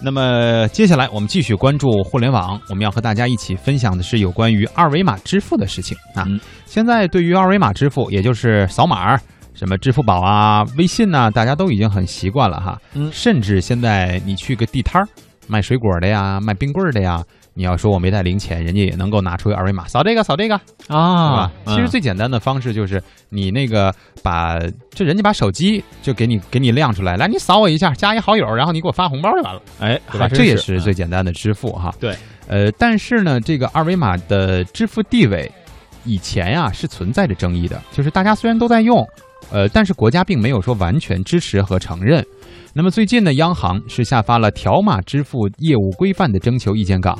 那么接下来我们继续关注互联网，我们要和大家一起分享的是有关于二维码支付的事情啊。嗯现在对于二维码支付，也就是扫码，什么支付宝啊、微信呐、大家都已经很习惯了哈。嗯甚至现在你去个地摊儿，卖水果的呀、卖冰棍儿的呀，你要说我没带零钱，人家也能够拿出二维码扫这个扫这个，是啊吧？其实最简单的方式就是你那个把，就人家把手机就给你给你亮出来，来你扫我一下，加一好友，然后你给我发红包就完了，哎，对吧？这也是最简单的支付哈。对，呃，但是呢，这个二维码的支付地位，以前呀、是存在着争议的，就是大家虽然都在用，呃，但是国家并没有说完全支持和承认。那么最近呢，央行是下发了条码支付业务规范的征求意见稿，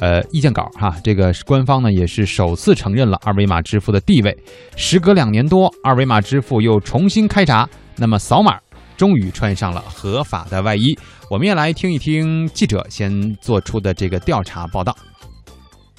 呃，意见稿哈，这个官方呢也是首次承认了二维码支付的地位。时隔两年多，二维码支付又重新开闸，那么扫码终于穿上了合法的外衣。我们也来听一听记者先做出的这个调查报道。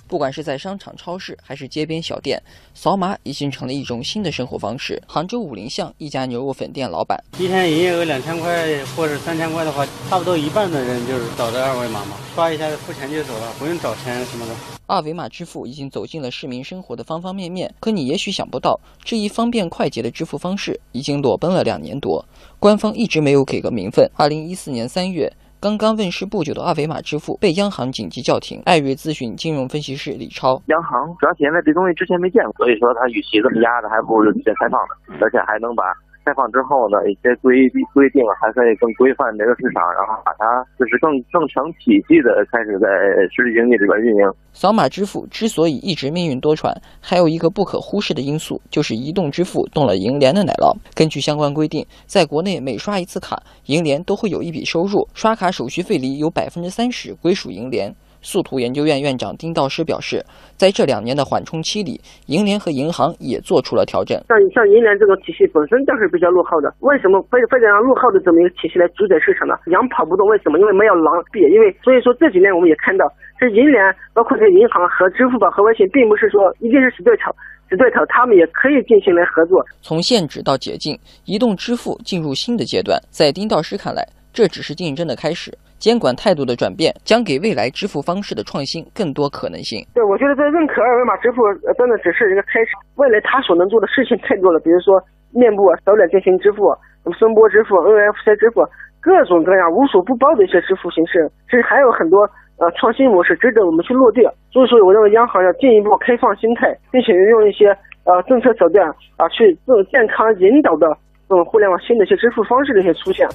不管是在商场、超市还是街边小店，扫码已经成了一种新的生活方式。杭州武陵巷一家牛肉粉店老板，一天营业额两千块或者三千块的话，差不多一半的人就是扫这二维码嘛，刷一下付钱就走了，不用找钱什么的。二维码支付已经走进了市民生活的方方面面。可你也许想不到，这一方便快捷的支付方式已经裸奔了两年多，官方一直没有给个名分。二零一四年三月。刚刚问世不久的二维码支付被央行紧急叫停。艾瑞咨询金融分析师李超，央行主要体现在这东西之前没见过，所以说它与其这么压着，还不如直接开放呢，而且还能把开放之后呢一些规规定还可以更规范这个市场，然后把它就是更更成体系的开始在实体经济里边运营。扫码支付之所以一直命运多舛，还有一个不可忽视的因素，就是移动支付动了银联的奶酪。根据相关规定，在国内每刷一次卡，银联都会有一笔收入，刷卡手续费里有百分之三十归属银联。速图研究院院长丁道师表示，在这两年的缓冲期里，银联和银行也做出了调整。像像银联这种体系本身就是比较落后的，为什么非非得让落后的这么一个体系来主宰市场呢？羊跑不动，为什么？因为没有狼逼。因为所以说这几年我们也看到，这银联包括这银行和支付宝和微信，并不是说一定是死对头，死对头他们也可以进行来合作。从限制到解禁，移动支付进入新的阶段。在丁道师看来，这只是竞争的开始。监管态度的转变，将给未来支付方式的创新更多可能性。对，我觉得这认可二维码支付，真的只是一个开始。未来它所能做的事情太多了，比如说面部、扫脸进行支付，声波支付、NFC 支付，各种各样无所不包的一些支付形式。其实还有很多呃创新模式值得我们去落地。所以说，我认为央行要进一步开放心态，并且用一些呃政策手段啊，去更健康引导的这种互联网新的一些支付方式的一些出现。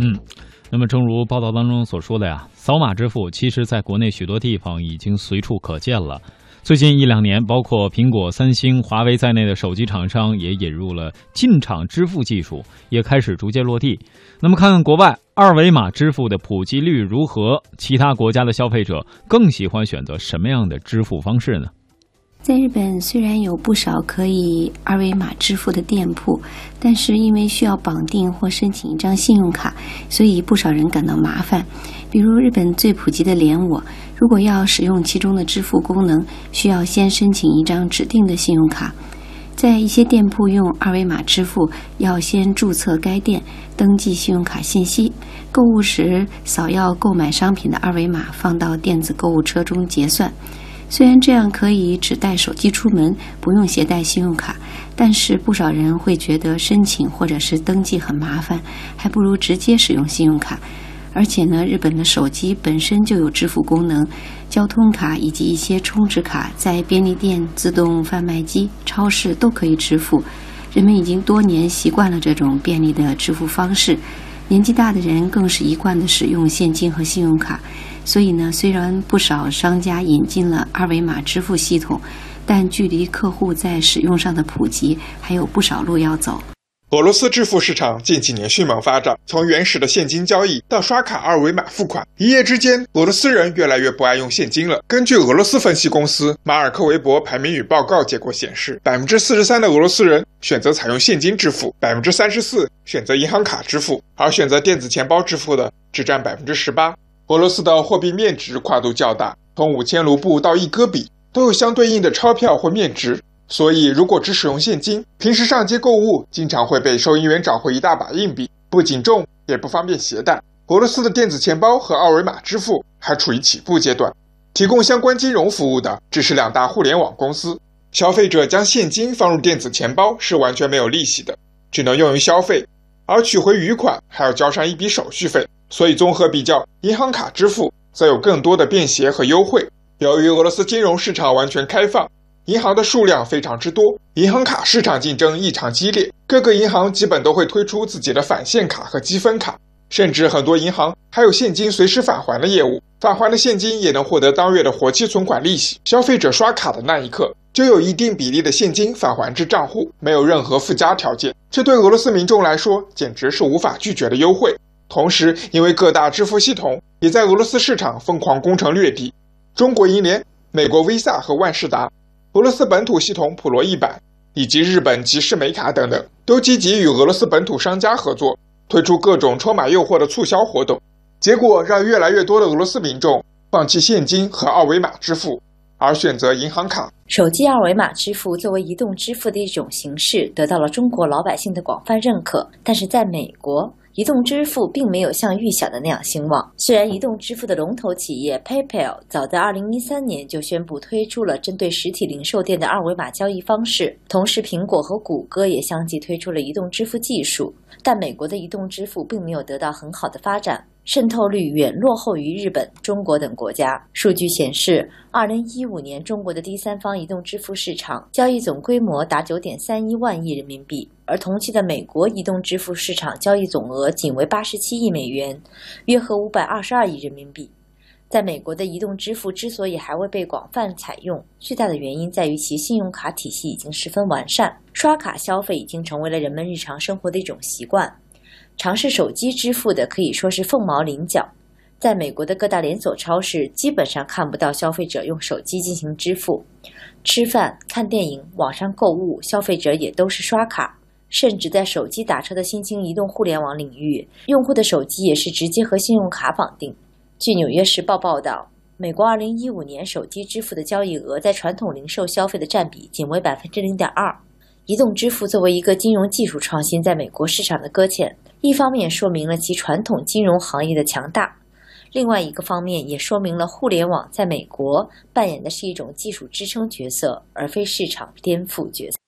嗯，那么正如报道当中所说的呀，扫码支付其实在国内许多地方已经随处可见了。最近一两年，包括苹果、三星、华为在内的手机厂商也引入了进场支付技术，也开始逐渐落地。那么看看国外二维码支付的普及率如何？其他国家的消费者更喜欢选择什么样的支付方式呢？在日本，虽然有不少可以二维码支付的店铺，但是因为需要绑定或申请一张信用卡，所以不少人感到麻烦。比如日本最普及的联我，如果要使用其中的支付功能，需要先申请一张指定的信用卡。在一些店铺用二维码支付，要先注册该店，登记信用卡信息，购物时扫要购买商品的二维码，放到电子购物车中结算。虽然这样可以只带手机出门，不用携带信用卡，但是不少人会觉得申请或者是登记很麻烦，还不如直接使用信用卡。而且呢，日本的手机本身就有支付功能，交通卡以及一些充值卡在便利店、自动贩卖机、超市都可以支付。人们已经多年习惯了这种便利的支付方式，年纪大的人更是一贯的使用现金和信用卡。所以呢，虽然不少商家引进了二维码支付系统，但距离客户在使用上的普及还有不少路要走。俄罗斯支付市场近几年迅猛发展，从原始的现金交易到刷卡、二维码付款，一夜之间，俄罗斯人越来越不爱用现金了。根据俄罗斯分析公司马尔科韦伯排名与报告结果显示，百分之四十三的俄罗斯人选择采用现金支付，百分之三十四选择银行卡支付，而选择电子钱包支付的只占百分之十八。俄罗斯的货币面值跨度较大，从五千卢布到一戈比都有相对应的钞票或面值。所以，如果只使用现金，平时上街购物，经常会被收银员找回一大把硬币，不仅重，也不方便携带。俄罗斯的电子钱包和二维码支付还处于起步阶段，提供相关金融服务的只是两大互联网公司。消费者将现金放入电子钱包是完全没有利息的，只能用于消费，而取回余款还要交上一笔手续费。所以综合比较，银行卡支付则有更多的便携和优惠。由于俄罗斯金融市场完全开放，银行的数量非常之多，银行卡市场竞争异常激烈，各个银行基本都会推出自己的返现卡和积分卡。甚至很多银行还有现金随时返还的业务，返还的现金也能获得当月的活期存款利息。消费者刷卡的那一刻，就有一定比例的现金返还至账户，没有任何附加条件。这对俄罗斯民众来说简直是无法拒绝的优惠。同时，因为各大支付系统也在俄罗斯市场疯狂攻城略地，中国银联、美国 Visa 和万事达、俄罗斯本土系统普罗一百以及日本吉士美卡等等，都积极与俄罗斯本土商家合作。推出各种充满诱惑的促销活动，结果让越来越多的俄罗斯民众放弃现金和二维码支付，而选择银行卡。手机二维码支付作为移动支付的一种形式，得到了中国老百姓的广泛认可。但是在美国，移动支付并没有像预想的那样兴旺。虽然移动支付的龙头企业 PayPal 早在2013年就宣布推出了针对实体零售店的二维码交易方式，同时苹果和谷歌也相继推出了移动支付技术。但美国的移动支付并没有得到很好的发展，渗透率远落后于日本、中国等国家。数据显示，二零一五年中国的第三方移动支付市场交易总规模达九点三一万亿人民币，而同期的美国移动支付市场交易总额仅为八十七亿美元，约合五百二十二亿人民币。在美国的移动支付之所以还未被广泛采用，最大的原因在于其信用卡体系已经十分完善，刷卡消费已经成为了人们日常生活的一种习惯。尝试手机支付的可以说是凤毛麟角，在美国的各大连锁超市基本上看不到消费者用手机进行支付。吃饭、看电影、网上购物，消费者也都是刷卡，甚至在手机打车的新兴移动互联网领域，用户的手机也是直接和信用卡绑定。据《纽约时报》报道，美国2015年手机支付的交易额在传统零售消费的占比仅为百分之零点二。移动支付作为一个金融技术创新，在美国市场的搁浅，一方面说明了其传统金融行业的强大，另外一个方面也说明了互联网在美国扮演的是一种技术支撑角色，而非市场颠覆角色。